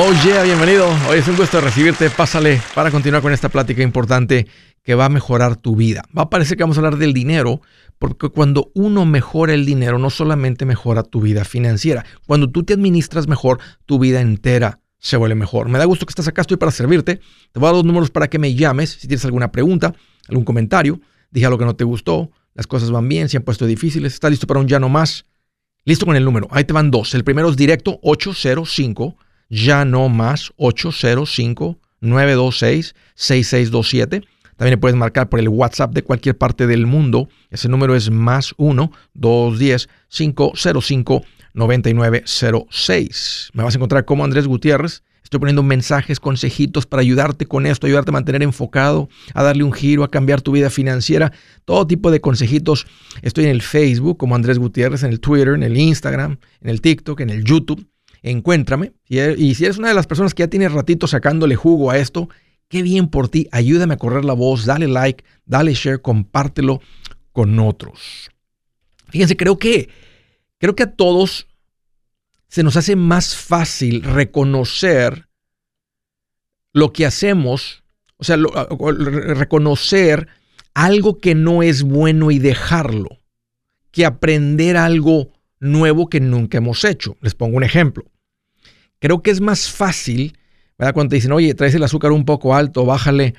Oh yeah, bienvenido. Hoy es un gusto recibirte. Pásale para continuar con esta plática importante que va a mejorar tu vida. Va a parecer que vamos a hablar del dinero, porque cuando uno mejora el dinero, no solamente mejora tu vida financiera. Cuando tú te administras mejor, tu vida entera se vuelve mejor. Me da gusto que estás acá, estoy para servirte. Te voy a dar dos números para que me llames si tienes alguna pregunta, algún comentario. Dije algo que no te gustó, las cosas van bien, se han puesto difíciles. ¿Estás listo para un ya no más? Listo con el número. Ahí te van dos. El primero es directo 805 ya no más 805-926-6627. También puedes marcar por el WhatsApp de cualquier parte del mundo. Ese número es más 1-210-505-9906. Me vas a encontrar como Andrés Gutiérrez. Estoy poniendo mensajes, consejitos para ayudarte con esto, ayudarte a mantener enfocado, a darle un giro, a cambiar tu vida financiera. Todo tipo de consejitos. Estoy en el Facebook como Andrés Gutiérrez, en el Twitter, en el Instagram, en el TikTok, en el YouTube encuéntrame. E, y si eres una de las personas que ya tiene ratito sacándole jugo a esto, qué bien por ti. Ayúdame a correr la voz, dale like, dale share, compártelo con otros. Fíjense, creo que, creo que a todos se nos hace más fácil reconocer lo que hacemos, o sea, reconocer algo que no es bueno y dejarlo, que aprender algo nuevo que nunca hemos hecho. Les pongo un ejemplo. Creo que es más fácil, ¿verdad? Cuando te dicen, oye, traes el azúcar un poco alto, bájale,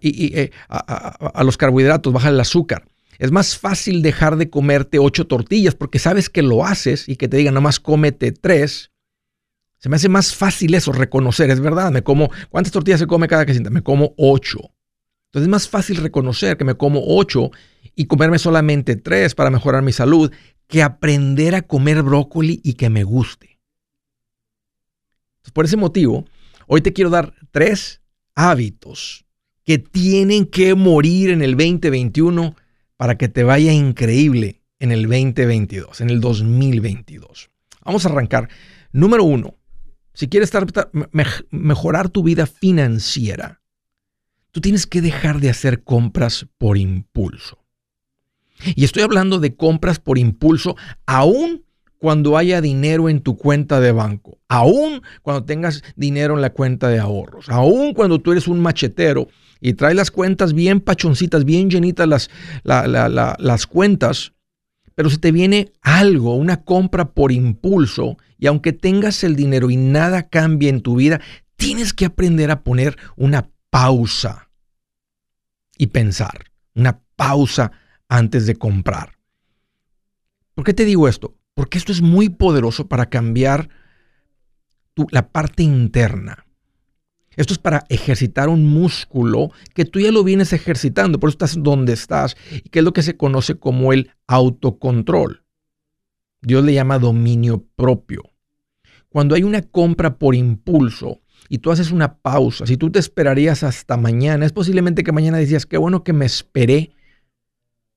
y, eh, a, los carbohidratos, bájale el azúcar. Es más fácil dejar de comerte ocho tortillas porque sabes que lo haces y que te digan, nomás cómete tres. Se me hace más fácil eso, reconocer, es verdad, me como, ¿cuántas tortillas se come cada que sienta? Me como ocho. Entonces es más fácil reconocer que me como ocho y comerme solamente tres para mejorar mi salud que aprender a comer brócoli y que me guste. por ese motivo, hoy te quiero dar tres hábitos que tienen que morir en el 2021 para que te vaya increíble en el 2022, en el 2022. Vamos a arrancar. Número uno, si quieres mejorar tu vida financiera, tú tienes que dejar de hacer compras por impulso. Y estoy hablando de compras por impulso, aún cuando haya dinero en tu cuenta de banco, aún cuando tengas dinero en la cuenta de ahorros, aún cuando tú eres un machetero y traes las cuentas bien pachoncitas, bien llenitas las, las cuentas, pero se te viene algo, una compra por impulso, y aunque tengas el dinero y nada cambie en tu vida, tienes que aprender a poner una pausa y pensar, una pausa antes de comprar. ¿Por qué te digo esto? Porque esto es muy poderoso para cambiar la parte interna. Esto es para ejercitar un músculo que tú ya lo vienes ejercitando, por eso estás donde estás, y que es lo que se conoce como el autocontrol. Dios le llama dominio propio. Cuando hay una compra por impulso y tú haces una pausa, si tú te esperarías hasta mañana, es posiblemente que mañana decías, qué bueno que me esperé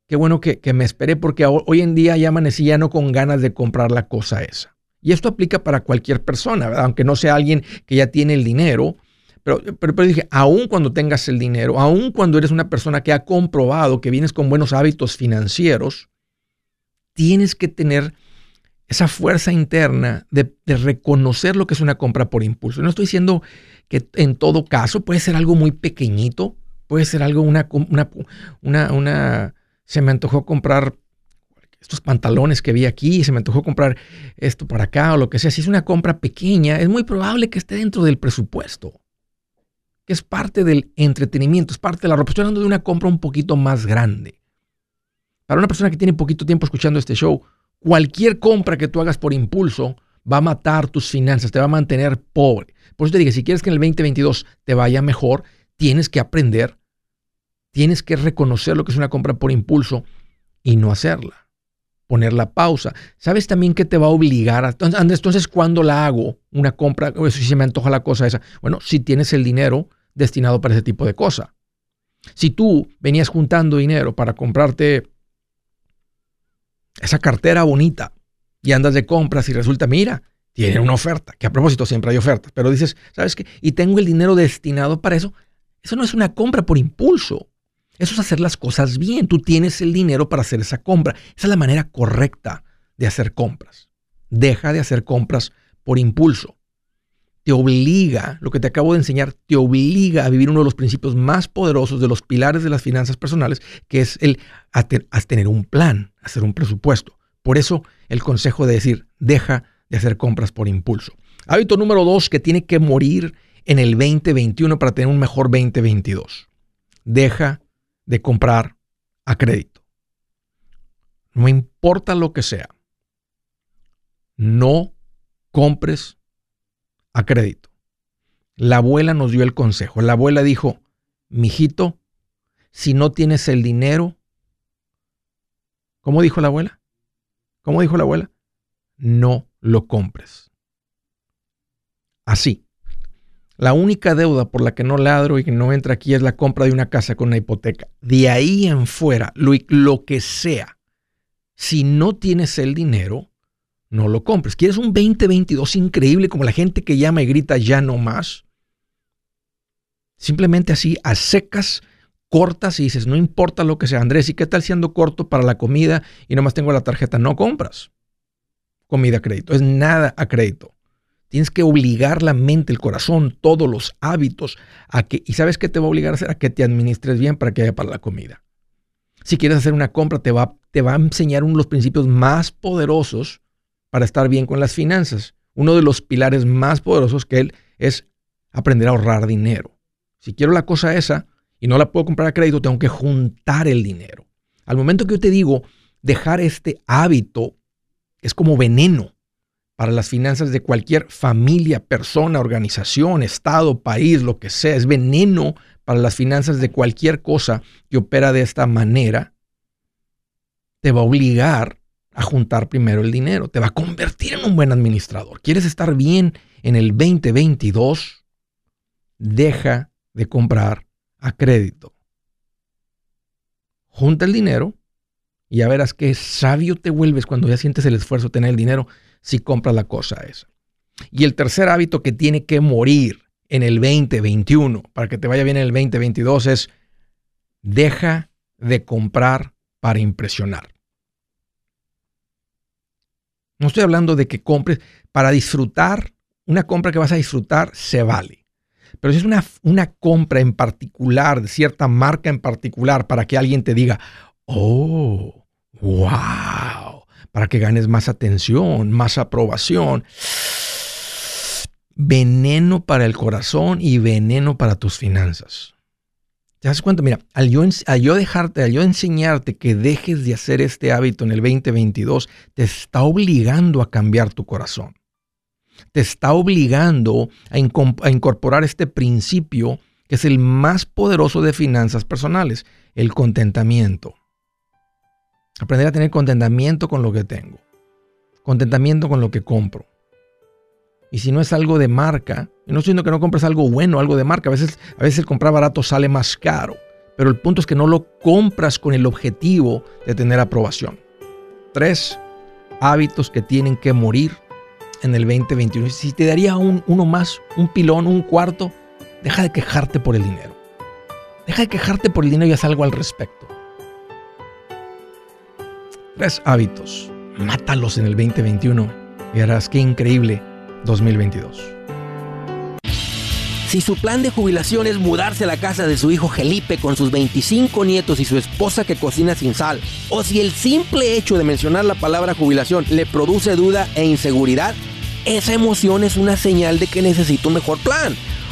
qué bueno que, me esperé porque hoy en día ya amanecí ya no con ganas de comprar la cosa esa. Y esto aplica para cualquier persona, aunque no sea alguien que ya tiene el dinero. Pero, pero, dije, aún cuando tengas el dinero, aún cuando eres una persona que ha comprobado que vienes con buenos hábitos financieros, tienes que tener esa fuerza interna de, reconocer lo que es una compra por impulso. No estoy diciendo que en todo caso puede ser algo muy pequeñito, puede ser algo, una, una se me antojó comprar estos pantalones que vi aquí, se me antojó comprar esto para acá o lo que sea. Si es una compra pequeña, es muy probable que esté dentro del presupuesto, que es parte del entretenimiento, es parte de la ropa. Estoy hablando de una compra un poquito más grande. Para una persona que tiene poquito tiempo escuchando este show, cualquier compra que tú hagas por impulso va a matar tus finanzas, te va a mantener pobre. Por eso te digo, si quieres que en el 2022 te vaya mejor, tienes que aprender Tienes que reconocer lo que es una compra por impulso y no hacerla. Poner la pausa. ¿Sabes también que te va a obligar a... Entonces, ¿cuándo la hago? Una compra, o si se me antoja la cosa esa. Bueno, si tienes el dinero destinado para ese tipo de cosa. Si tú venías juntando dinero para comprarte esa cartera bonita y andas de compras y resulta, mira, tiene una oferta, que a propósito siempre hay ofertas, pero dices, ¿sabes qué? Y tengo el dinero destinado para eso. Eso no es una compra por impulso. Eso es hacer las cosas bien. Tú tienes el dinero para hacer esa compra. Esa es la manera correcta de hacer compras. Deja de hacer compras por impulso. te obliga, lo que te acabo de enseñar, te obliga a vivir uno de los principios más poderosos de los pilares de las finanzas personales, que es el a, tener un plan, hacer un presupuesto. Por eso el consejo de decir, deja de hacer compras por impulso. Hábito número dos que tiene que morir en el 2021 para tener un mejor 2022. Deja de comprar a crédito. No importa lo que sea. No compres a crédito. La abuela nos dio el consejo. La abuela dijo, mijito, si no tienes el dinero, ¿cómo dijo la abuela? ¿Cómo dijo la abuela? No lo compres. Así. La única deuda por la que no ladro y que no entra aquí es la compra de una casa con una hipoteca. De ahí en fuera, lo, lo que sea, si no tienes el dinero, no lo compres. ¿Quieres un 2022 increíble como la gente que llama y grita ya no más? Simplemente así, a secas, cortas y dices, no importa lo que sea, Andrés, ¿y qué tal siendo corto para la comida y nomás tengo la tarjeta? No compras comida a crédito, es nada a crédito. Tienes que obligar la mente, el corazón, todos los hábitos a que, y sabes qué te va a obligar a hacer, a que te administres bien para que haya para la comida. Si quieres hacer una compra, te va, te va a enseñar uno de los principios más poderosos para estar bien con las finanzas. Uno de los pilares más poderosos que él es aprender a ahorrar dinero. Si quiero la cosa esa y no la puedo comprar a crédito, tengo que juntar el dinero. Al momento que yo te digo dejar este hábito, es como veneno para las finanzas de cualquier familia, persona, organización, estado, país, lo que sea. Es veneno para las finanzas de cualquier cosa que opera de esta manera. Te va a obligar a juntar primero el dinero. Te va a convertir en un buen administrador. ¿Quieres estar bien en el 2022? Deja de comprar a crédito. Junta el dinero y ya verás qué sabio te vuelves cuando ya sientes el esfuerzo de tener el dinero si compras la cosa esa. Y el tercer hábito que tiene que morir en el 2021 para que te vaya bien en el 2022 es deja de comprar para impresionar. No estoy hablando de que compres para disfrutar. Una compra que vas a disfrutar se vale. Pero si es una, una compra en particular, de cierta marca en particular, para que alguien te diga, oh, wow, para que ganes más atención, más aprobación. Veneno para el corazón y veneno para tus finanzas. ¿Te das cuenta? Mira, al yo, dejarte, al yo enseñarte que dejes de hacer este hábito en el 2022, te está obligando a cambiar tu corazón. Te está obligando a, a incorporar este principio que es el más poderoso de finanzas personales, el contentamiento. Aprender a tener contentamiento con lo que tengo. Contentamiento con lo que compro. Y si no es algo de marca, y no estoy diciendo que no compres algo bueno, algo de marca, a veces, a veces el comprar barato sale más caro, pero el punto es que no lo compras con el objetivo de tener aprobación. Tres hábitos que tienen que morir en el 2021. Si te daría un, uno más, un pilón, un cuarto, deja de quejarte por el dinero. Deja de quejarte por el dinero y haz algo al respecto. Tres hábitos. Mátalos en el 2021 y harás qué increíble 2022. Si su plan de jubilación es mudarse a la casa de su hijo Felipe con sus 25 nietos y su esposa que cocina sin sal, o si el simple hecho de mencionar la palabra jubilación le produce duda e inseguridad, esa emoción es una señal de que necesita un mejor plan.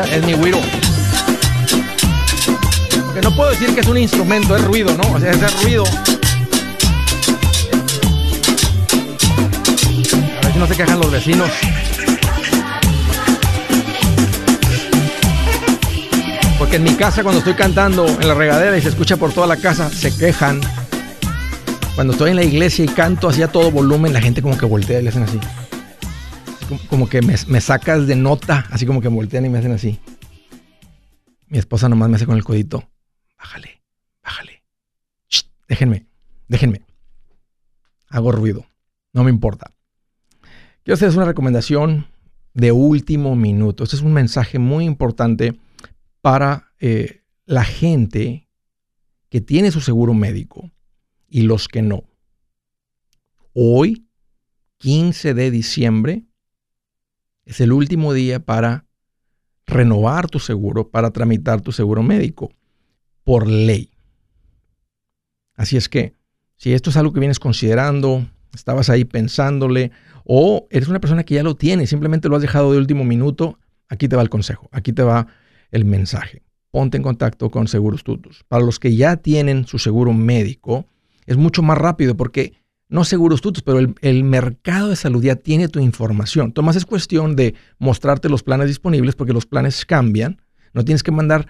es mi güiro. Que no puedo decir que es un instrumento, es ruido, ¿no? O sea, es ruido. A ver si no se quejan los vecinos. Porque en mi casa cuando estoy cantando en la regadera y se escucha por toda la casa, se quejan. Cuando estoy en la iglesia y canto así a todo volumen, la gente como que voltea y le hacen así como, que me, sacas de nota, así como que me voltean y me hacen así. Mi esposa nomás me hace con el codito. Bájale, bájale. déjenme, déjenme. Hago ruido. No me importa. Quiero hacerles una recomendación de último minuto. Este es un mensaje muy importante para eh, la gente que tiene su seguro médico y los que no. Hoy, 15 de diciembre, es el último día para renovar tu seguro, para tramitar tu seguro médico, por ley. Así es que, si esto es algo que vienes considerando, estabas ahí pensándole, o eres una persona que ya lo tiene, simplemente lo has dejado de último minuto, aquí te va el consejo, aquí te va el mensaje. Ponte en contacto con Seguros Tutus. Para los que ya tienen su seguro médico, es mucho más rápido porque no seguros tutos, pero el, mercado de salud ya tiene tu información. Tomás es cuestión de mostrarte los planes disponibles porque los planes cambian. No tienes que mandar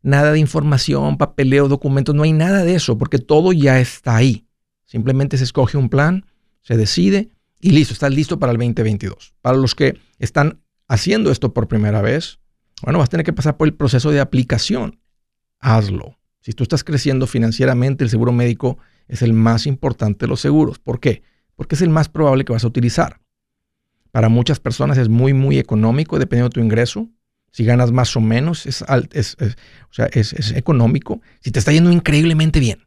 nada de información, papeleo, documentos, no hay nada de eso porque todo ya está ahí. Simplemente se escoge un plan, se decide y listo, estás listo para el 2022. Para los que están haciendo esto por primera vez, bueno, vas a tener que pasar por el proceso de aplicación. Hazlo. Si tú estás creciendo financieramente, el seguro médico es el más importante de los seguros. ¿Por qué? Porque es el más probable que vas a utilizar. Para muchas personas es muy, muy económico dependiendo de tu ingreso. Si ganas más o menos, es, es, o sea, es, económico. Si te está yendo increíblemente bien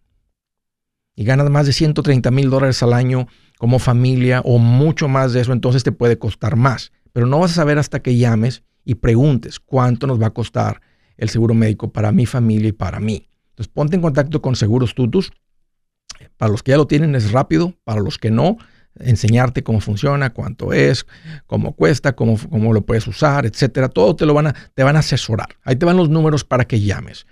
y ganas más de 130 mil dólares al año como familia o mucho más de eso, entonces te puede costar más. Pero no vas a saber hasta que llames y preguntes cuánto nos va a costar el seguro médico para mi familia y para mí. Entonces ponte en contacto con Seguros Tutus para los que ya lo tienen es rápido, para los que no, enseñarte cómo funciona, cuánto es, cómo cuesta, cómo, cómo lo puedes usar, etcétera. Todo te lo van a, te van a asesorar. Ahí te van los números para que llames.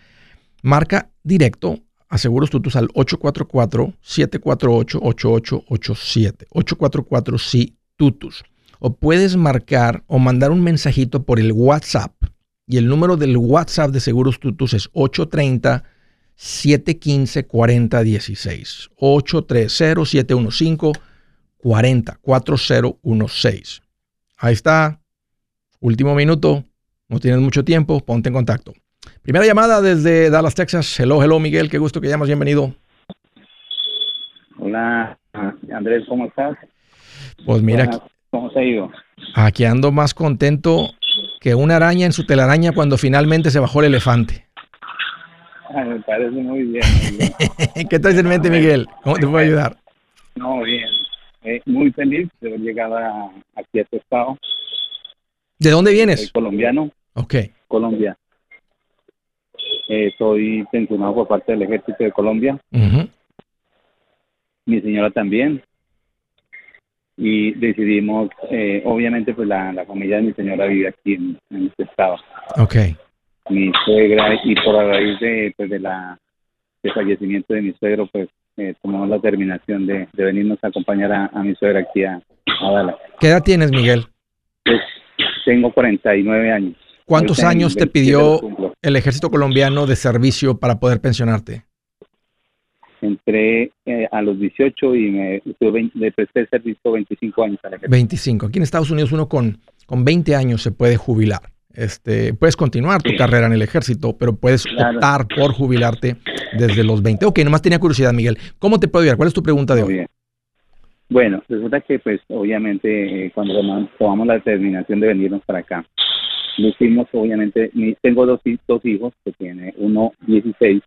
Marca directo a Seguros Tutus al 844-748-8887. 844 sí Tutus. O puedes marcar o mandar un mensajito por el WhatsApp. Y el número del WhatsApp de Seguros Tutus es 830 715-4016. 830-715-404016. Ahí está. Último minuto. No tienes mucho tiempo. Ponte en contacto. Primera llamada desde Dallas, Texas. Hello, hello, Miguel. Qué gusto que llamas. Bienvenido. Hola, Andrés. ¿Cómo estás? Pues mira. ¿Cómo se ha ido? Aquí ando más contento que una araña en su telaraña cuando finalmente se bajó el elefante. Me parece muy bien. ¿Qué traes en mente, Miguel? ¿Cómo te puedo ayudar? No, bien. Eh, muy feliz de haber llegado aquí a este estado. ¿De dónde vienes? Soy colombiano. Ok. Colombia. Eh, soy pensionado por parte del ejército de Colombia. Mi señora también. y decidimos, eh, obviamente pues la, la familia de mi señora vive aquí en, en este estado. Ok. Mi suegra y por a raíz de, pues, de la del fallecimiento de mi suegro pues eh, tomamos la terminación de, de venirnos a acompañar a, a mi suegra aquí a, a Dallas. ¿Qué edad tienes, Miguel? Pues, tengo 49 años. ¿Cuántos años te 27 pidió el ejército colombiano de servicio para poder pensionarte? Entré eh, a los 18 y me tuve 20 le presté servicio 25 años a la ejército. 25. Aquí en Estados Unidos uno con, con 20 años se puede jubilar. Este, puedes continuar tu Sí. carrera en el ejército, pero puedes Claro. optar por jubilarte desde los 20. Ok, nomás tenía curiosidad, Miguel. ¿Cómo te puedo ayudar? ¿Cuál es tu pregunta de Muy hoy? bien. Bueno, resulta que pues obviamente eh, cuando tomamos- la determinación de venirnos para acá, lo hicimos obviamente, tengo dos, dos hijos que tiene uno 16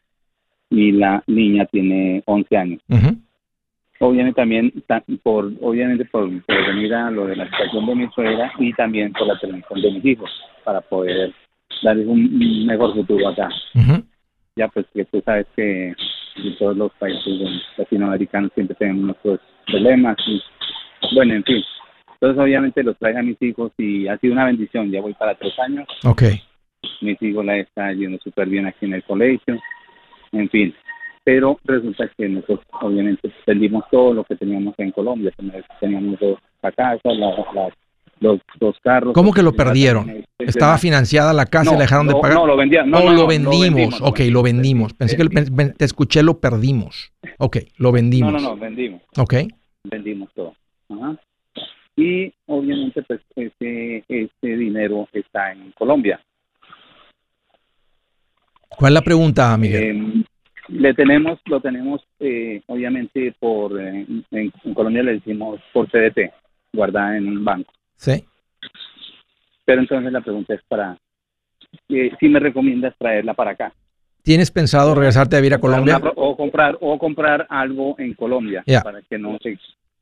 y la niña tiene 11 años. Ujú. Obviamente también ta- por obviamente por, por venir a lo de la situación de mi suegra y también por la terminación de mis hijos para poder darles un mejor futuro acá. Ya pues que tú sabes que en todos los países latinoamericanos siempre tenemos nuestros problemas y bueno en fin. Entonces obviamente los traje a mis hijos y ha sido una bendición. Ya voy para tres años. Ok. mis hijos la están yendo súper bien aquí en el colegio. En fin pero resulta que nosotros obviamente perdimos todo lo que teníamos en Colombia teníamos dos, la casa la, la- los dos carros ¿Cómo que lo perdieron? ¿Estaba financiada la casa y la dejaron de no, pagar? no lo vendía no, oh, no, lo no, vendimos. ok, lo vendimos. Pensé que te escuché, lo perdimos. Ok, lo no vendimos. no no vendimos Ok. vendimos todo. Ajá. Y obviamente pues ese, ese dinero está en Colombia. ¿Cuál es la pregunta, Miguel? Eh, le tenemos, lo tenemos eh, obviamente por, eh, en, en Colombia le decimos por CDT, guardada en un banco. sí. Pero entonces la pregunta es para, eh, si me recomiendas traerla para acá. ¿Tienes pensado regresarte a vivir a Colombia? Una- o comprar o comprar algo en Colombia Ya. para que no se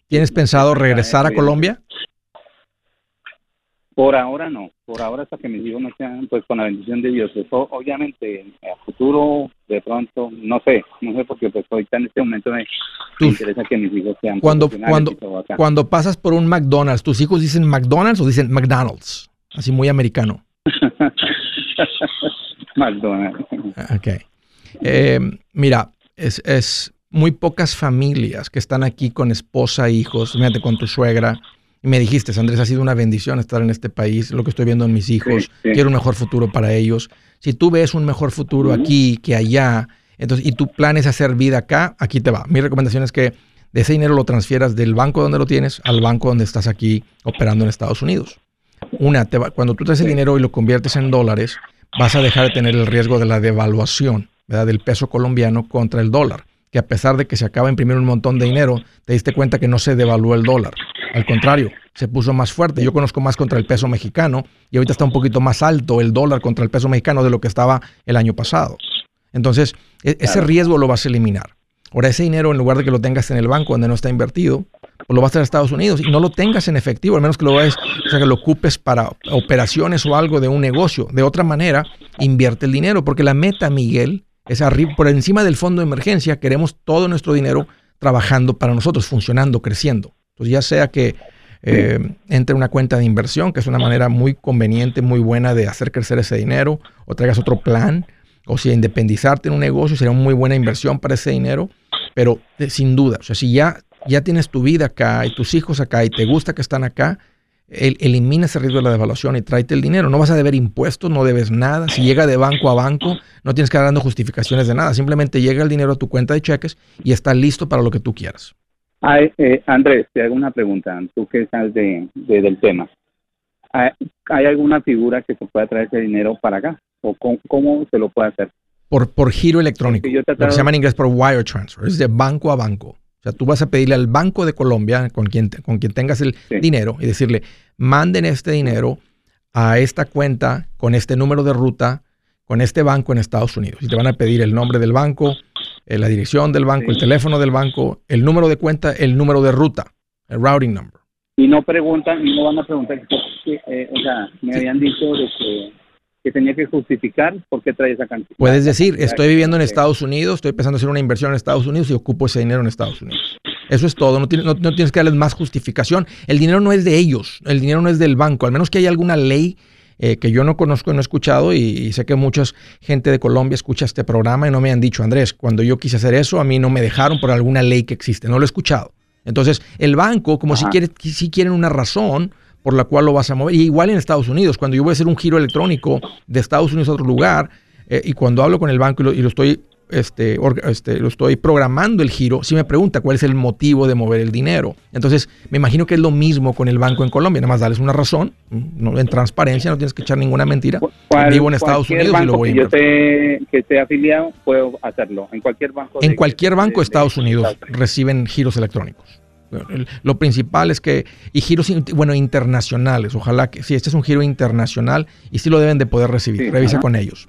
¿Tienes pensado regresar a. Colombia? Por ahora no, por ahora hasta que mis hijos no sean, pues con la bendición de Dios. Eso, obviamente, a futuro, de pronto, no sé, no sé, porque pues ahorita en este momento me, interesa que mis hijos sean Cuando, cuando, cuando pasas por un McDonald's, ¿tus hijos dicen McDonald's o dicen McDonald's? Así muy americano. McDonald's. Ok. Eh, mira, es, es muy pocas familias que están aquí con esposa hijos, fíjate, con tu suegra. Y me dijiste, Andrés, ha sido una bendición estar en este país, lo que estoy viendo en mis hijos, Sí, sí. quiero un mejor futuro para ellos. Si tú ves un mejor futuro aquí que allá, entonces, y tu plan es hacer vida acá, aquí te va. Mi recomendación es que de ese dinero lo transfieras del banco donde lo tienes al banco donde estás aquí operando en Estados Unidos. Una, te va- cuando tú traes el dinero y lo conviertes en dólares, vas a dejar de tener el riesgo de la devaluación ¿verdad? del peso colombiano contra el dólar. Que a pesar de que se acaba de imprimir un montón de dinero, te diste cuenta que no se devaluó el dólar. Al contrario, se puso más fuerte. Yo conozco más contra el peso mexicano y ahorita está un poquito más alto el dólar contra el peso mexicano de lo que estaba el año pasado. Entonces, e- ese Claro. riesgo lo vas a eliminar. Ahora, ese dinero, en lugar de que lo tengas en el banco donde no está invertido, pues lo vas a a Estados Unidos y no lo tengas en efectivo, al menos que lo vayas, o sea, que lo ocupes para operaciones o algo de un negocio. De otra manera, invierte el dinero, porque la meta, Miguel, es arriba, por encima del fondo de emergencia, queremos todo nuestro dinero trabajando para nosotros, funcionando, creciendo. Entonces, ya sea que eh, entre una cuenta de inversión, que es una manera muy conveniente, muy buena de hacer crecer ese dinero, o traigas otro plan, o si independizarte en un negocio sería una muy buena inversión para ese dinero, pero eh, sin duda, o sea, si ya, ya tienes tu vida acá y tus hijos acá y te gusta que están acá, el- elimina ese riesgo de la devaluación y tráete el dinero. No vas a deber impuestos, no debes nada. Si llega de banco a banco, no tienes que estar dando justificaciones de nada. Simplemente llega el dinero a tu cuenta de cheques y está listo para lo que tú quieras. Ay, eh, Andrés, te hago una pregunta, tú que sabes de, de- del tema. ¿Hay, hay alguna figura que se pueda traer ese dinero para acá? ¿O cómo, cómo se lo puede hacer? Por, por giro electrónico. Yo Lo que se llama en inglés por wire transfer. Es de banco a banco. O sea, tú vas a pedirle al Banco de Colombia, con quien, te- con quien tengas el Sí. dinero, y decirle, manden este dinero a esta cuenta con este número de ruta, con este banco en Estados Unidos. Y te van a pedir el nombre del banco, eh, la dirección del banco, Sí. el teléfono del banco, el número de cuenta, el número de ruta, el routing number. Y no preguntan, y no van a preguntar, que, eh, o sea, me habían dicho de que, que tenía que justificar por qué trae esa cantidad. Puedes decir, estoy viviendo en Estados Unidos, estoy pensando hacer una inversión en Estados Unidos y ocupo ese dinero en Estados Unidos. Eso es todo, no, no, tienes que darles más justificación. El dinero no es de ellos, el dinero no es del banco, al menos que haya alguna ley eh, que yo no conozco y no he escuchado y, sé que mucha gente de Colombia escucha este programa y no me han dicho, Andrés, cuando yo quise hacer eso, a mí no me dejaron por alguna ley que existe, no lo he escuchado. Entonces, el banco, como si, quiere, si quieren una razón por la cual lo vas a mover, y igual en Estados Unidos, cuando yo voy a hacer un giro electrónico de Estados Unidos a otro lugar, eh, y cuando hablo con el banco y lo estoy este, este, lo estoy programando el giro, si me pregunta cuál es el motivo de mover el dinero. Entonces, me imagino que es lo mismo con el banco en Colombia, nada más darles una razón, no, en transparencia, no tienes que echar ninguna mentira. Vivo en Estados Unidos y lo voy a que yo que esté afiliado, puedo hacerlo. En cualquier banco. En cualquier banco de, Estados Unidos reciben giros electrónicos. Lo principal es que, y giros, bueno, internacionales, ojalá que, si este es un giro internacional y sí lo deben de poder recibir, revisa con ellos.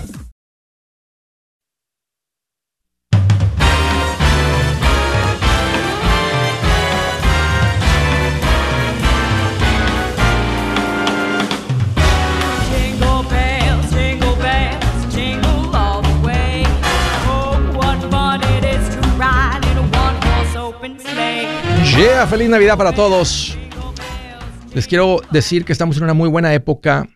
Feliz Navidad para todos. Les quiero decir que estamos en una muy buena época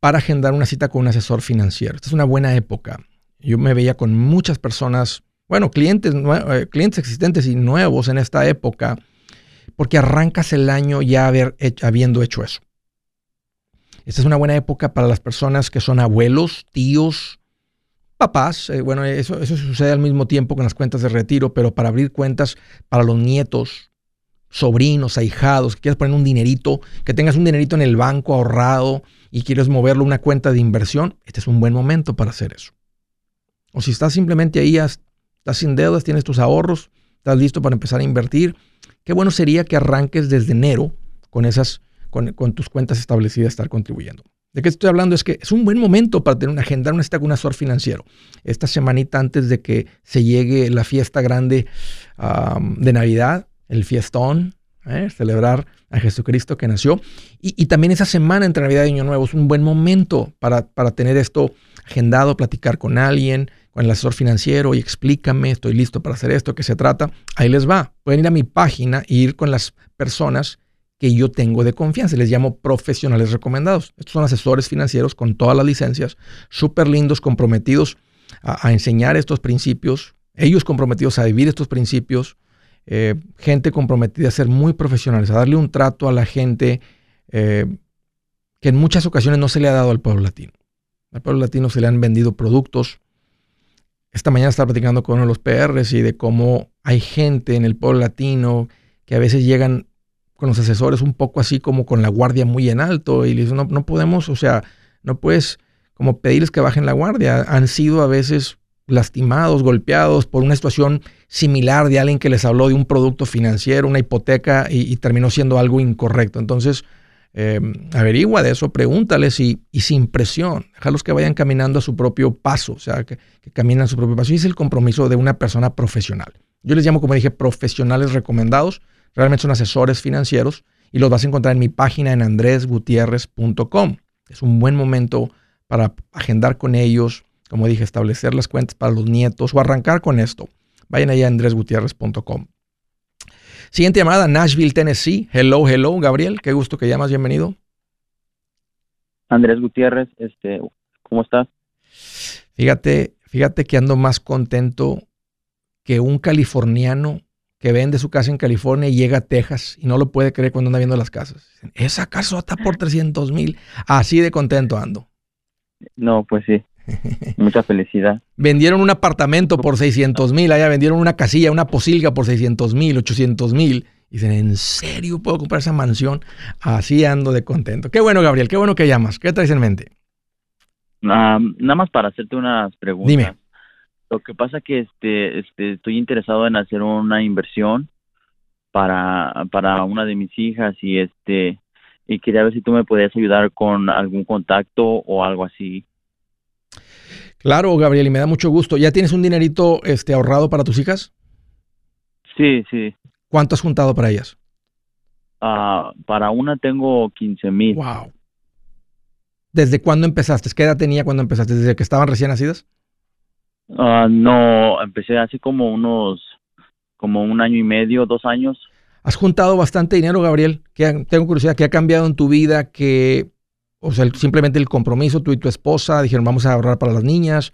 para agendar una cita con un asesor financiero. Esta es una buena época. Yo me veía con muchas personas, bueno, clientes, eh, clientes existentes y nuevos en esta época, porque arrancas el año ya habiendo hecho eso. Esta es una buena época para las personas que son abuelos, tíos, papás, eh, bueno, eso, sucede al mismo tiempo con las cuentas de retiro, pero para abrir cuentas para los nietos, sobrinos, ahijados, que quieres poner un dinerito, que tengas un dinerito en el banco ahorrado y quieres moverlo a una cuenta de inversión, este es un buen momento para hacer eso. O si estás simplemente ahí, estás sin deudas, tienes tus ahorros, estás listo para empezar a invertir, qué bueno sería que arranques desde enero con esas, con, con tus cuentas establecidas, estar contribuyendo. ¿De qué estoy hablando? Es que es un buen momento para tener una agenda, un asesor financiero. Esta semanita antes de que se llegue la fiesta grande de Navidad, el fiestón, ¿eh? celebrar a Jesucristo que nació. Y, también esa semana entre Navidad y Año Nuevo es un buen momento para, para tener esto agendado, platicar con alguien, con el asesor financiero y explícame, estoy listo para hacer esto, ¿qué se trata? Ahí les va. Pueden ir a mi página e ir con las personas que yo tengo de confianza. Les llamo profesionales recomendados. Estos son asesores financieros con todas las licencias, súper lindos, comprometidos a, enseñar estos principios, ellos comprometidos a vivir estos principios, eh, gente comprometida a ser muy profesionales, a darle un trato a la gente eh, que en muchas ocasiones no se le ha dado al pueblo latino. Al pueblo latino se le han vendido productos. Esta mañana estaba platicando con uno de los PRs y de cómo hay gente en el pueblo latino que a veces llegan con los asesores un poco así como con la guardia muy en alto y les no, no podemos, o sea, no puedes como pedirles que bajen la guardia. Han sido a veces lastimados, golpeados por una situación similar de alguien que les habló de un producto financiero, una hipoteca y, terminó siendo algo incorrecto. Entonces, eh, averigua de eso, pregúntales y, y, sin presión, déjalos que vayan caminando a su propio paso, o sea, que, que caminen a su propio paso. Y es el compromiso de una persona profesional. Yo les llamo, como dije, profesionales recomendados Realmente son asesores financieros y los vas a encontrar en mi página en andresgutierrez.com. Es un buen momento para agendar con ellos, como dije, establecer las cuentas para los nietos o arrancar con esto. Vayan allá a andresgutierrez.com. Siguiente llamada, Nashville, Tennessee. Hello, hello, Gabriel. Qué gusto que llamas. Bienvenido. Andrés Gutiérrez, este, ¿cómo estás? Fíjate, fíjate que ando más contento que un californiano que vende su casa en California y llega a Texas y no lo puede creer cuando anda viendo las casas. Esa casota por 300 mil. Así de contento ando. No, pues sí. Mucha felicidad. Vendieron un apartamento por 600 mil, allá vendieron una casilla, una posilga por 600 mil, 800 mil. Dicen, ¿en serio puedo comprar esa mansión? Así ando de contento. Qué bueno, Gabriel, qué bueno que llamas. ¿Qué traes en mente? Nada más para hacerte unas preguntas. Dime. Lo que pasa que este, este, estoy interesado en hacer una inversión para, para una de mis hijas y este y quería ver si tú me podías ayudar con algún contacto o algo así. Claro, Gabriel, y me da mucho gusto. ¿Ya tienes un dinerito este, ahorrado para tus hijas? Sí, sí. ¿Cuánto has juntado para ellas? Ah, para una tengo 15 mil. Wow. ¿Desde cuándo empezaste? ¿Qué edad tenía cuando empezaste? ¿Desde que estaban recién nacidas? Ah, no, empecé hace como unos, como un año y medio, dos años. Has juntado bastante dinero, Gabriel. ¿Qué ha- tengo curiosidad, ¿qué ha cambiado en tu vida? Que, o sea, simplemente el compromiso, tú y tu esposa dijeron, vamos a ahorrar para las niñas.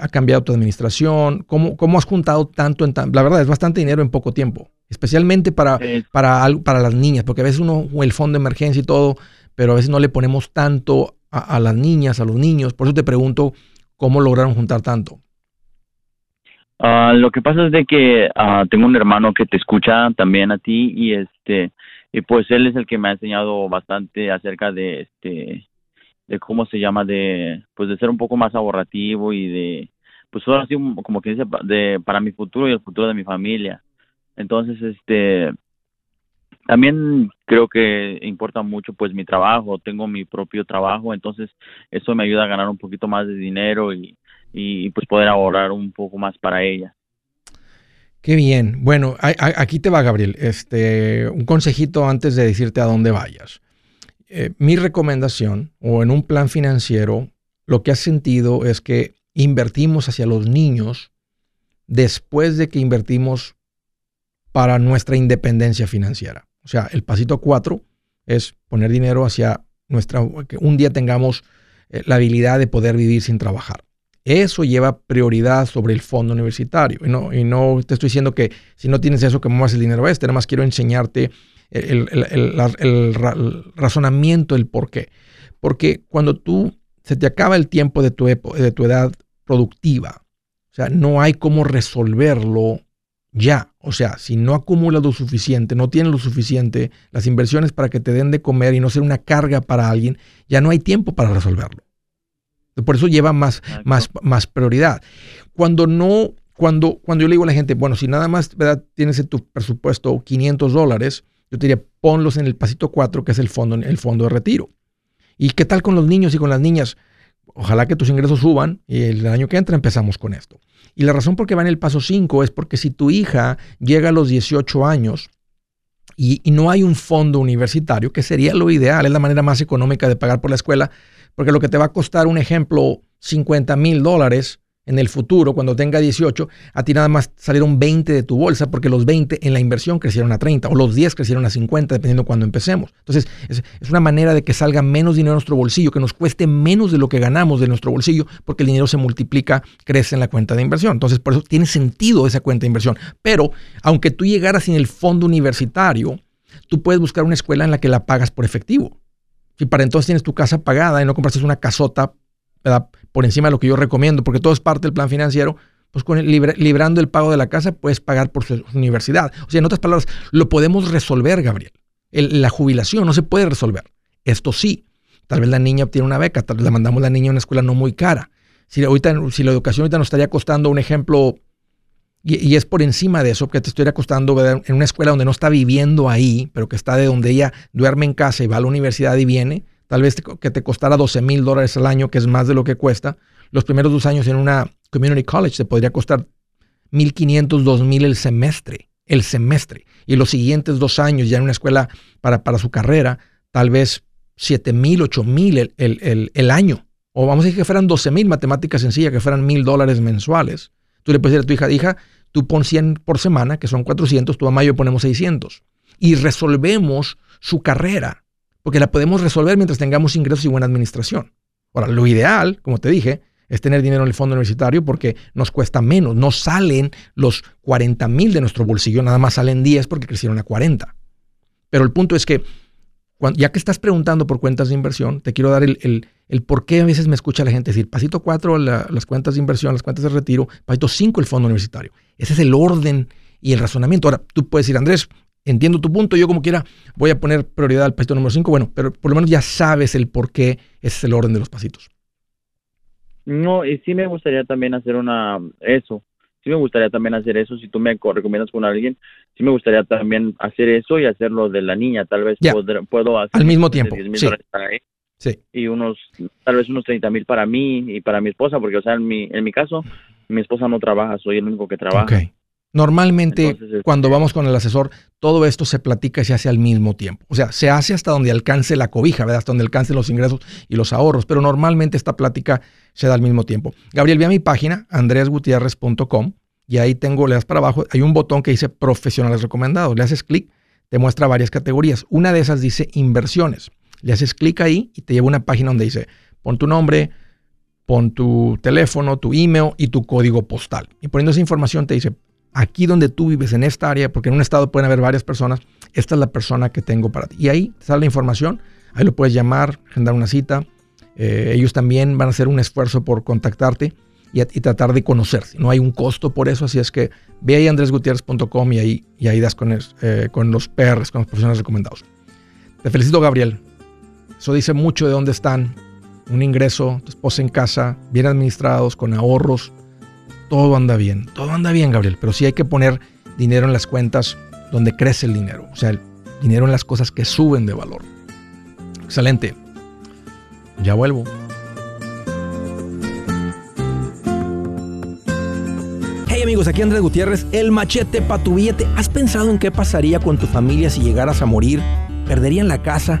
¿Ha cambiado tu administración? ¿Cómo, cómo has juntado tanto en tan... La verdad, es bastante dinero en poco tiempo. Especialmente para, para, para las niñas, porque a veces uno, el fondo de emergencia y todo, pero a veces no le ponemos tanto a, a las niñas, a los niños. Por eso te pregunto, ¿cómo lograron juntar tanto? Ah, lo que pasa es de que ah, tengo un hermano que te escucha también a ti y este y pues él es el que me ha enseñado bastante acerca de este de cómo se llama de pues de ser un poco más ahorrativo y de pues ahora sí como que dice de para mi futuro y el futuro de mi familia. Entonces este también creo que importa mucho pues mi trabajo. Tengo mi propio trabajo entonces eso me ayuda a ganar un poquito más de dinero y y pues poder ahorrar un poco más para ella Qué bien. Bueno, aquí te va, Gabriel. Este, un consejito antes de decirte a dónde vayas. Eh, mi recomendación, o en un plan financiero, lo que has sentido es que invertimos hacia los niños después de que invertimos para nuestra independencia financiera. O sea, el pasito cuatro es poner dinero hacia nuestra, que un día tengamos eh, la habilidad de poder vivir sin trabajar. Eso lleva prioridad sobre el fondo universitario. Y no, te estoy diciendo que si no tienes eso, que muevas el dinero a este. Nada más quiero enseñarte el, razonamiento, el por qué. Porque cuando tú se te acaba el tiempo de tu, de tu edad productiva, o sea, no hay cómo resolverlo ya. O sea, si no acumulas lo suficiente, no tienes lo suficiente, las inversiones para que te den de comer y no ser una carga para alguien, ya no hay tiempo para resolverlo. Por eso lleva más, Exacto. más, más prioridad. Cuando no, cuando, cuando yo le digo a la gente, bueno, si nada más ¿verdad? tienes en tu presupuesto 500 dólares, yo te diría, ponlos en el pasito 4, que es el fondo, el fondo de retiro. ¿Y qué tal con los niños y con las niñas? Ojalá que tus ingresos suban y el año que entra empezamos con esto. Y la razón por qué va en el paso 5 es porque si tu hija llega a los 18 años y, y no hay un fondo universitario, que sería lo ideal, es la manera más económica de pagar por la escuela, porque lo que te va a costar, un ejemplo, 50 mil dólares en el futuro, cuando tenga 18, a ti nada más salieron 20 de tu bolsa, porque los 20 en la inversión crecieron a 30, o los 10 crecieron a 50, dependiendo de cuando empecemos. Entonces, es, es una manera de que salga menos dinero de nuestro bolsillo, que nos cueste menos de lo que ganamos de nuestro bolsillo, porque el dinero se multiplica, crece en la cuenta de inversión. Entonces, por eso tiene sentido esa cuenta de inversión. Pero, aunque tú llegaras sin el fondo universitario, tú puedes buscar una escuela en la que la pagas por efectivo. Si para entonces tienes tu casa pagada y no compraste una casota por encima de lo que yo recomiendo, porque todo es parte del plan financiero, pues con el libre- librando el pago de la casa puedes pagar por su, universidad. O sea, en otras palabras, lo podemos resolver, Gabriel. El- la jubilación no se puede resolver. Esto sí. Tal vez la niña obtiene una beca, tal vez le mandamos la niña a una escuela no muy cara. Si, si la educación ahorita nos estaría costando un ejemplo, y, es por encima de eso, que te estuviera costando ¿verdad? en una escuela donde no está viviendo ahí, pero que está de donde ella duerme en casa y va a la universidad y viene, tal vez que te costara 12 mil dólares al año, que es más de lo que cuesta. Los primeros dos años en una community college te podría costar 1.500, 2.000 el semestre, el semestre. Y los siguientes dos años ya en una escuela para, para su carrera, tal vez 7.000, 8.000 el, el, el, el año. O vamos a decir que fueran 12.000, matemática sencilla, que fueran 1.000 dólares mensuales. Tú le puedes decir a tu hija, hija, tú pon 100 por semana, que son 400, tu mamá y yo ponemos 600. Y resolvemos su carrera, porque la podemos resolver mientras tengamos ingresos y buena administración. Ahora, lo ideal, como te dije, es tener dinero en el fondo universitario porque nos cuesta menos. No salen los 40 mil de nuestro bolsillo, nada más salen 10 porque crecieron a 40. Pero el punto es que, ya que estás preguntando por cuentas de inversión, te quiero dar el, el, por qué a veces me escucha la gente decir, pasito 4 las cuentas de inversión, las cuentas de retiro, pasito 5 el fondo universitario. Ese es el orden y el razonamiento. Ahora, tú puedes decir, Andrés, entiendo tu punto, yo como quiera voy a poner prioridad al pasito número 5, bueno, pero por lo menos ya sabes el por qué ese es el orden de los pasitos. No, y sí me gustaría también hacer una, eso, sí me gustaría también hacer eso, si tú me recomiendas con alguien, sí me gustaría también hacer eso y hacerlo de la niña, tal vez puedo hacer. Al mismo tiempo, sí. sí. Y unos, tal vez unos 30 mil para mí y para mi esposa, porque, o sea, en mi, en mi caso, mi esposa no trabaja, soy el único que trabaja. Okay. Normalmente, cuando este vamos con el asesor, todo esto se platica y se hace al mismo tiempo. O sea, se hace hasta donde alcance la cobija, ¿verdad? Hasta donde alcance los ingresos y los ahorros, pero normalmente esta plática se da al mismo tiempo. Gabriel, ve a mi página, andreasgutierrez.com, y ahí tengo, le das para abajo, hay un botón que dice profesionales recomendados. Le haces clic, te muestra varias categorías. Una de esas dice inversiones. Le haces clic ahí y te lleva a una página donde dice, pon tu nombre, pon tu teléfono, tu email y tu código postal. Y poniendo esa información te dice, aquí donde tú vives, en esta área, porque en un estado pueden haber varias personas, esta es la persona que tengo para ti. Y ahí sale la información, ahí lo puedes llamar, agendar una cita. Eh, ellos también van a hacer un esfuerzo por contactarte y, tratar de conocerse. No hay un costo por eso, así es que ve ahí andresgutierrez.com y ahí, y ahí das con, eh, con los PRs, con los profesionales recomendados. Te felicito, Gabriel. Eso dice mucho de dónde están. Un ingreso, tu esposa en casa, bien administrados, con ahorros, todo anda bien, todo anda bien, Gabriel, pero sí hay que poner dinero en las cuentas donde crece el dinero, o sea, el dinero en las cosas que suben de valor. Excelente. Ya vuelvo. Hey amigos, aquí Andrés Gutiérrez, el machete para tu billete. ¿Has pensado en qué pasaría con tu familia si llegaras a morir? ¿Perderían la casa?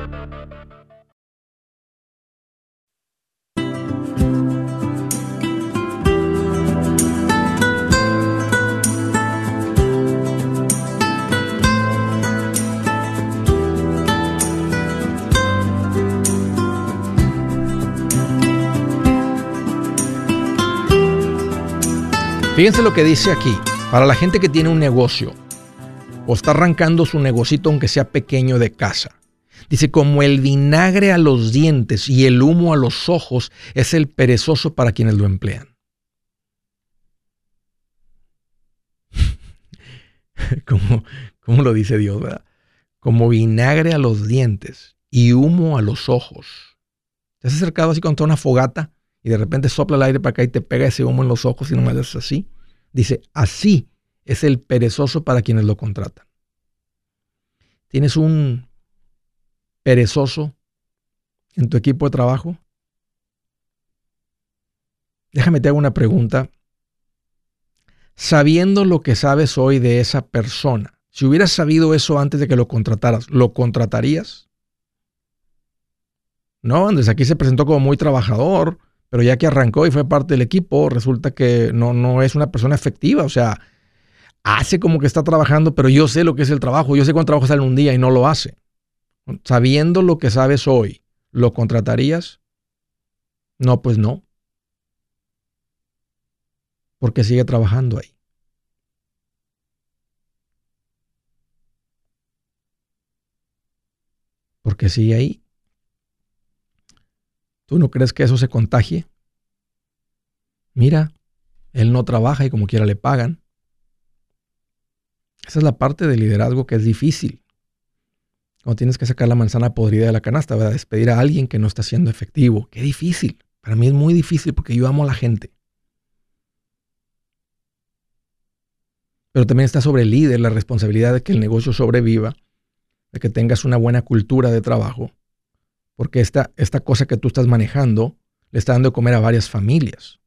Fíjense lo que dice aquí. Para la gente que tiene un negocio o está arrancando su negocito aunque sea pequeño de casa. Dice, como el vinagre a los dientes y el humo a los ojos es el perezoso para quienes lo emplean. como, como lo dice Dios, ¿verdad? Como vinagre a los dientes y humo a los ojos. ¿Te has acercado así con toda una fogata? Y de repente sopla el aire para acá y te pega ese humo en los ojos y no me haces así. Dice, así es el perezoso para quienes lo contratan. ¿Tienes un perezoso en tu equipo de trabajo? Déjame te hago una pregunta. Sabiendo lo que sabes hoy de esa persona, si hubieras sabido eso antes de que lo contrataras, ¿lo contratarías? No, Andrés, aquí se presentó como muy trabajador, pero ya que arrancó y fue parte del equipo, resulta que no, no es una persona efectiva. O sea, hace como que está trabajando, pero yo sé lo que es el trabajo. Yo sé cuánto trabajo sale un día y no lo hace. Sabiendo lo que sabes hoy, ¿lo contratarías? No, pues no. Porque sigue trabajando ahí. Porque sigue ahí. ¿Tú no crees que eso se contagie? Mira, él no trabaja y como quiera le pagan. Esa es la parte del liderazgo que es difícil. Cuando tienes que sacar la manzana podrida de la canasta, ¿verdad? Despedir a alguien que no está siendo efectivo. Qué difícil. Para mí es muy difícil porque yo amo a la gente. Pero también está sobre el líder la responsabilidad de que el negocio sobreviva, de que tengas una buena cultura de trabajo, porque esta, esta cosa que tú estás manejando le está dando de comer a varias familias.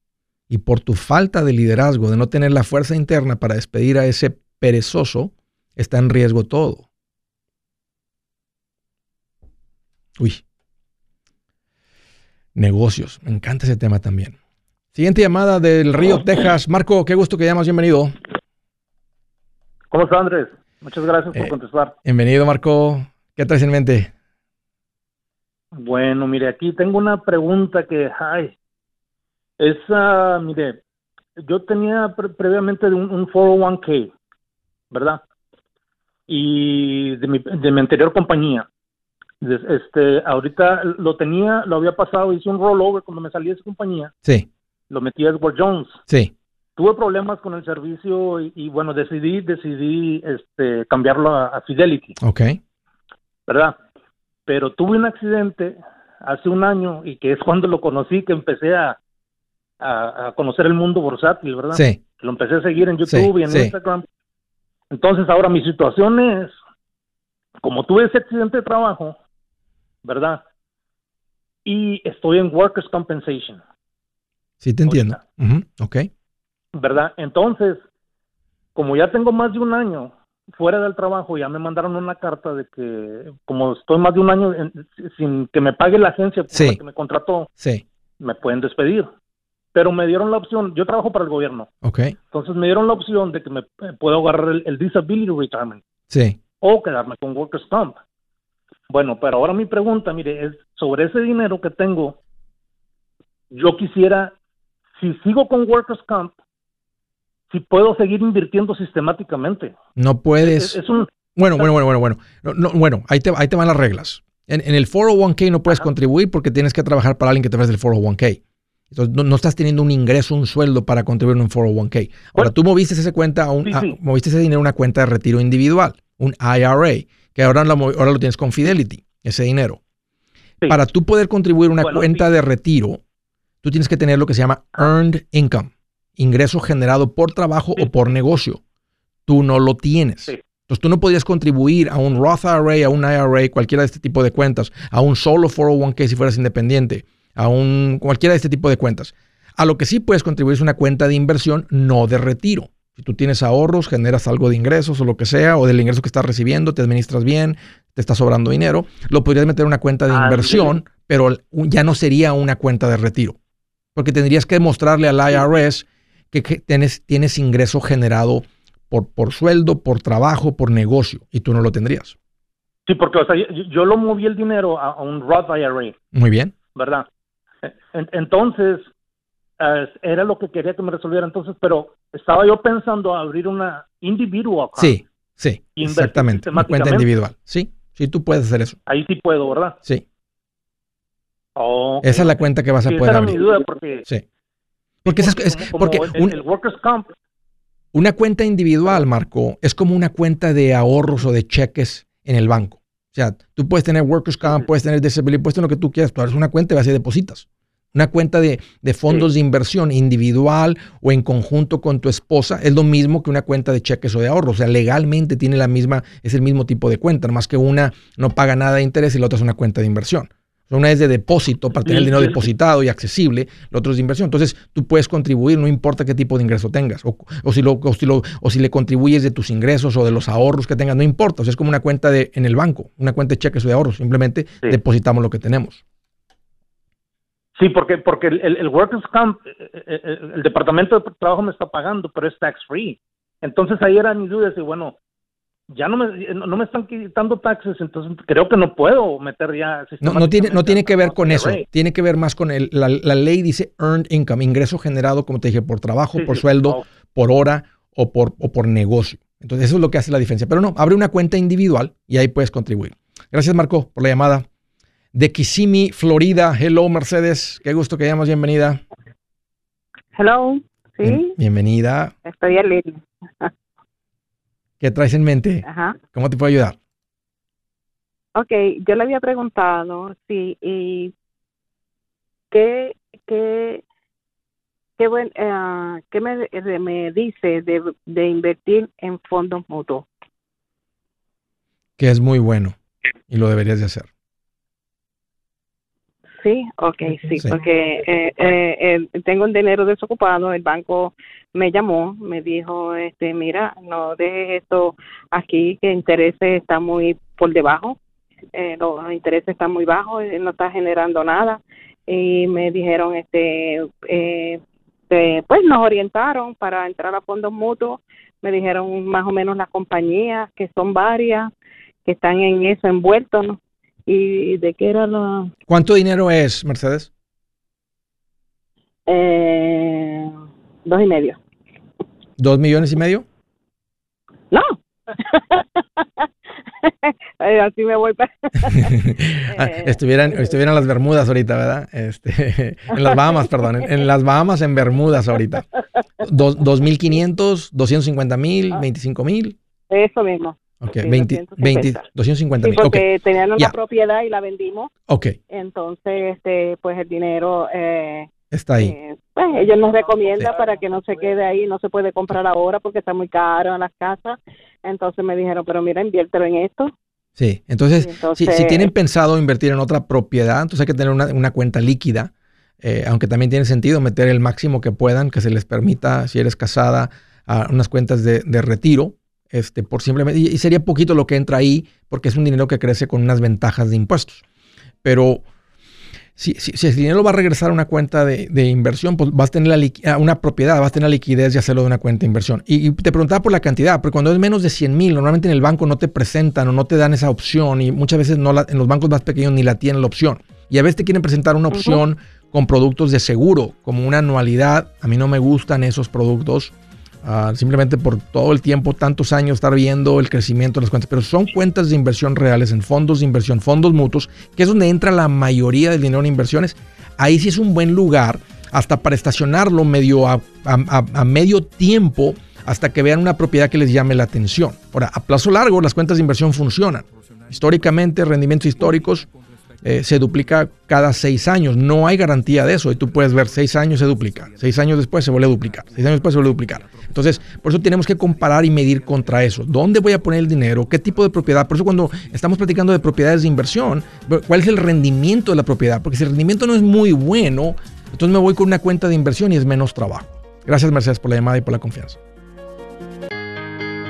Y por tu falta de liderazgo, de no tener la fuerza interna para despedir a ese perezoso, está en riesgo todo. Uy. Negocios. Me encanta ese tema también. Siguiente llamada del Río, Texas. Marco, qué gusto que llamas. Bienvenido. ¿Cómo está, Andrés? Muchas gracias por Eh, contestar. Bienvenido, Marco. ¿Qué traes en mente? Bueno, mire, aquí tengo una pregunta que, ay, es, ah, mire, yo tenía pre- previamente un, un 401k, ¿verdad? Y de mi, de mi anterior compañía. Este, ahorita lo tenía, lo había pasado, hice un rollover cuando me salí de esa compañía, Sí, lo metí a Edward Jones. sí. Tuve problemas con el servicio y, y, bueno, decidí, decidí, este, cambiarlo a- a Fidelity. Ok. ¿verdad? Pero tuve un accidente hace un año y que es cuando lo conocí, que empecé a, a, a conocer el mundo bursátil, ¿verdad? Sí, Lo empecé a seguir en YouTube Sí, y en sí. Instagram. Entonces ahora mi situación es, como tuve ese accidente de trabajo, ¿verdad? Y estoy en Workers' Compensation, sí te entiendo. Ujú, Ok. ¿verdad? Entonces, como ya tengo más de un año fuera del trabajo, ya me mandaron una carta de que como estoy más de un año en- sin que me pague la agencia por Sí. la que me contrató, Sí, me pueden despedir. Pero me dieron la opción, yo trabajo para el gobierno, ok. entonces me dieron la opción de que me eh, puedo agarrar el, el disability retirement Sí. o quedarme con workers comp. Bueno, pero ahora mi pregunta, mire, es sobre ese dinero que tengo, yo quisiera, si sigo con workers comp, si puedo seguir invirtiendo sistemáticamente. No puedes. Es, es un, Bueno, bueno, bueno, bueno, bueno. No, no, bueno, ahí te, ahí te van las reglas. En, en el 401k no puedes contribuir porque tienes que trabajar para alguien que te ofrece el 401k. Entonces, no, no estás teniendo un ingreso, un sueldo para contribuir en un 401k. Ahora, tú moviste esa cuenta a un, Sí, a- moviste ese dinero a una cuenta de retiro individual, un IRA, que ahora lo, mo- ahora lo tienes con Fidelity, ese dinero. Sí. Para tú poder contribuir una Bueno, cuenta de retiro, tú tienes que tener lo que se llama earned income, ingreso generado por trabajo Sí. o por negocio. Tú no lo tienes. Sí. Entonces tú no podías contribuir a un Roth IRA, a un IRA, cualquiera de este tipo de cuentas, a un solo 401k si fueras independiente, a un cualquiera de este tipo de cuentas. A lo que sí puedes contribuir es una cuenta de inversión, no de retiro. Si tú tienes ahorros, generas algo de ingresos o lo que sea, o del ingreso que estás recibiendo, te administras bien, te está sobrando dinero, lo podrías meter en una cuenta de Ah, inversión, pero ya no sería una cuenta de retiro. Porque tendrías que mostrarle al IRS que, que tienes, tienes ingreso generado por, por sueldo, por trabajo, por negocio, y tú no lo tendrías. sí, porque o sea, yo, yo lo moví el dinero a, a un Roth IRA, Muy bien. ¿verdad? En- entonces, eh, era lo que quería que me resolviera entonces, pero estaba yo pensando abrir una individual account. Sí, sí, exactamente. Una cuenta individual. Sí, sí, tú puedes hacer eso. Ahí sí puedo, ¿verdad? Sí, esa es la cuenta que vas a Sí, esa poder mi abrir. duda porque, Sí. Porque, esas- es- porque el, un- el workers comp, una cuenta individual, Marco, es como una cuenta de ahorros o de cheques en el banco. O sea, tú puedes tener Workers Comp, puedes tener Disability, puedes tener lo que tú quieras. Tú abres una cuenta y vas y depositas. Una cuenta de, de fondos de inversión individual o en conjunto con tu esposa es lo mismo que una cuenta de cheques o de ahorros. O sea, legalmente tiene la misma, es el mismo tipo de cuenta, más que una no paga nada de interés y la otra es una cuenta de inversión. Una es de depósito para tener el dinero depositado y accesible, la otra es de inversión. Entonces, tú puedes contribuir, no importa qué tipo de ingreso tengas, o, o si, lo, o, si lo- o si le contribuyes de tus ingresos o de los ahorros que tengas, no importa. O sea, es como una cuenta de, en el banco, una cuenta de cheques o de ahorros. Simplemente Sí. depositamos lo que tenemos. sí, porque porque el, el- el workers comp, eh, eh, eh, el departamento de trabajo me está pagando, pero es tax free. Entonces ahí era mi duda, de bueno, ya no me, no me están quitando taxes, entonces creo que no puedo meter ya No, no, tiene, no tiene que ver con eso. Tiene que ver más con el, la, la ley dice earned income, ingreso generado, como te dije, por trabajo, Sí, por sí. sueldo, Oh, por hora o por, o por negocio. Entonces, eso es lo que hace la diferencia. Pero no, abre una cuenta individual y ahí puedes contribuir. Gracias, Marco, por la llamada. De Kissimmee, Florida. Hello, Mercedes. Qué gusto que llamas. Bienvenida. Hello, sí, Bien- bienvenida. estoy en línea. ¿Qué traes en mente? Ajá. ¿Cómo te puedo ayudar? Ok, yo le había preguntado si y qué qué qué buen eh, qué me, me dice de, de invertir en fondos mutuos. Que es muy bueno y lo deberías de hacer. Sí, ok, sí, Sí. porque eh, eh, eh, tengo un dinero desocupado, el banco me llamó, me dijo, este, mira, no dejes esto aquí, que intereses está muy por debajo, eh, los intereses están muy bajos, eh, no está generando nada, y me dijeron, este, eh, pues nos orientaron para entrar a fondos mutuos, me dijeron más o menos las compañías, que son varias, que están en eso envueltos, ¿no? Y de qué era la... ¿Cuánto dinero es, Mercedes? Eh, dos y medio. ¿Dos millones y medio? No. Eh, Así me voy. pa- Ah, estuvieran, estuvieran en las Bermudas ahorita, ¿verdad? Este, en las Bahamas, perdón. En, en las Bahamas, en Bermudas ahorita. Dos, 2.500, 250 mil, Ah. 25 mil. Eso mismo. Ok, Sí, 20, 20, 250. 250 Sí, mil. Porque tenían una Ya. propiedad y la vendimos. ok, Entonces, este, pues el dinero, eh, está ahí. eh, pues ellos nos recomiendan Sí. para que no se quede ahí, no se puede comprar ahora porque está muy caro en las casas. Entonces me dijeron, pero mira, inviértelo en esto. Sí, entonces, si, si tienen pensado invertir en otra propiedad, entonces hay que tener una, una cuenta líquida, eh, aunque también tiene sentido meter el máximo que puedan, que se les permita, si eres casada, a unas cuentas de, de retiro, este, por simplemente, y, y sería poquito lo que entra ahí, porque es un dinero que crece con unas ventajas de impuestos. Pero si, si, si el dinero va a regresar a una cuenta de, de inversión, pues vas a tener la una propiedad, vas a tener la liquidez de hacerlo de una cuenta de inversión. Y, y te preguntaba por la cantidad, porque cuando es menos de 100 mil, normalmente en el banco no te presentan o no te dan esa opción y muchas veces no la- en los bancos más pequeños ni la tienen la opción. Y a veces te quieren presentar una opción con productos de seguro, como una anualidad. A mí no me gustan esos productos. Ah, simplemente por todo el tiempo, tantos años, estar viendo el crecimiento de las cuentas. Pero son cuentas de inversión reales en fondos de inversión, fondos mutuos, que es donde entra la mayoría del dinero en inversiones. Ahí sí es un buen lugar hasta para estacionarlo medio a, medio tiempo hasta que vean una propiedad que les llame la atención. Ahora, a plazo largo las cuentas de inversión funcionan. Históricamente, rendimientos históricos eh, se duplica cada seis años. No hay garantía de eso. Y tú puedes ver seis años se duplica, seis años después se vuelve a duplicar, seis años después se vuelve a duplicar. Entonces, por eso tenemos que comparar y medir contra eso. ¿Dónde voy a poner el dinero? ¿Qué tipo de propiedad? Por eso cuando estamos platicando de propiedades de inversión, ¿cuál es el rendimiento de la propiedad? Porque si el rendimiento no es muy bueno, entonces me voy con una cuenta de inversión y es menos trabajo. Gracias Mercedes por la llamada y por la confianza.